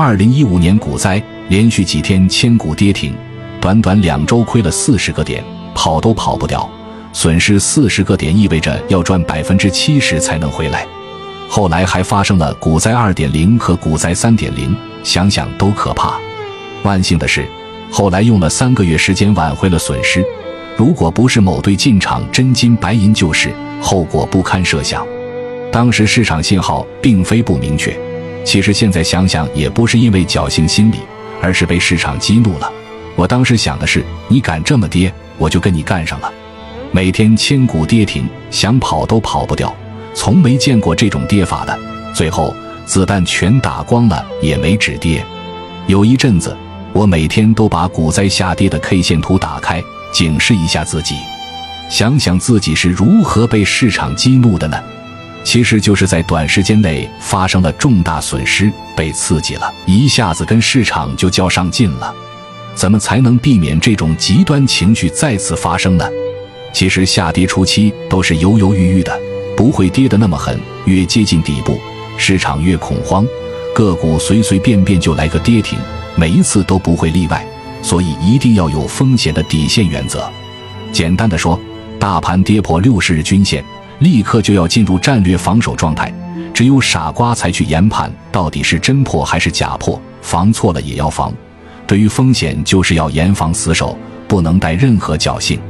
二零一五年股灾，连续几天千股跌停，短短两周亏了四十个点，跑都跑不掉。损失四十个点意味着要赚百分之七十才能回来。后来还发生了股灾二点零和股灾三点零，想想都可怕。万幸的是，后来用了三个月时间挽回了损失。如果不是某队进场真金白银救市，后果不堪设想。当时市场信号并非不明确，其实现在想想也不是因为侥幸心理，而是被市场激怒了。我当时想的是，你敢这么跌，我就跟你干上了。每天千股跌停，想跑都跑不掉。从没见过这种跌法的，最后子弹全打光了也没止跌。有一阵子，我每天都把股灾下跌的 K 线图打开，警示一下自己，想想自己是如何被市场激怒的呢？其实就是在短时间内发生了重大损失，被刺激了，一下子跟市场就较上劲了。怎么才能避免这种极端情绪再次发生呢？其实下跌初期都是犹犹豫豫的。不会跌得那么狠，越接近底部，市场越恐慌，个股随随便便就来个跌停，每一次都不会例外。所以一定要有风险的底线原则。简单的说，大盘跌破六十日均线，立刻就要进入战略防守状态。只有傻瓜才去研判到底是真破还是假破，防错了也要防。对于风险，就是要严防死守，不能带任何侥幸。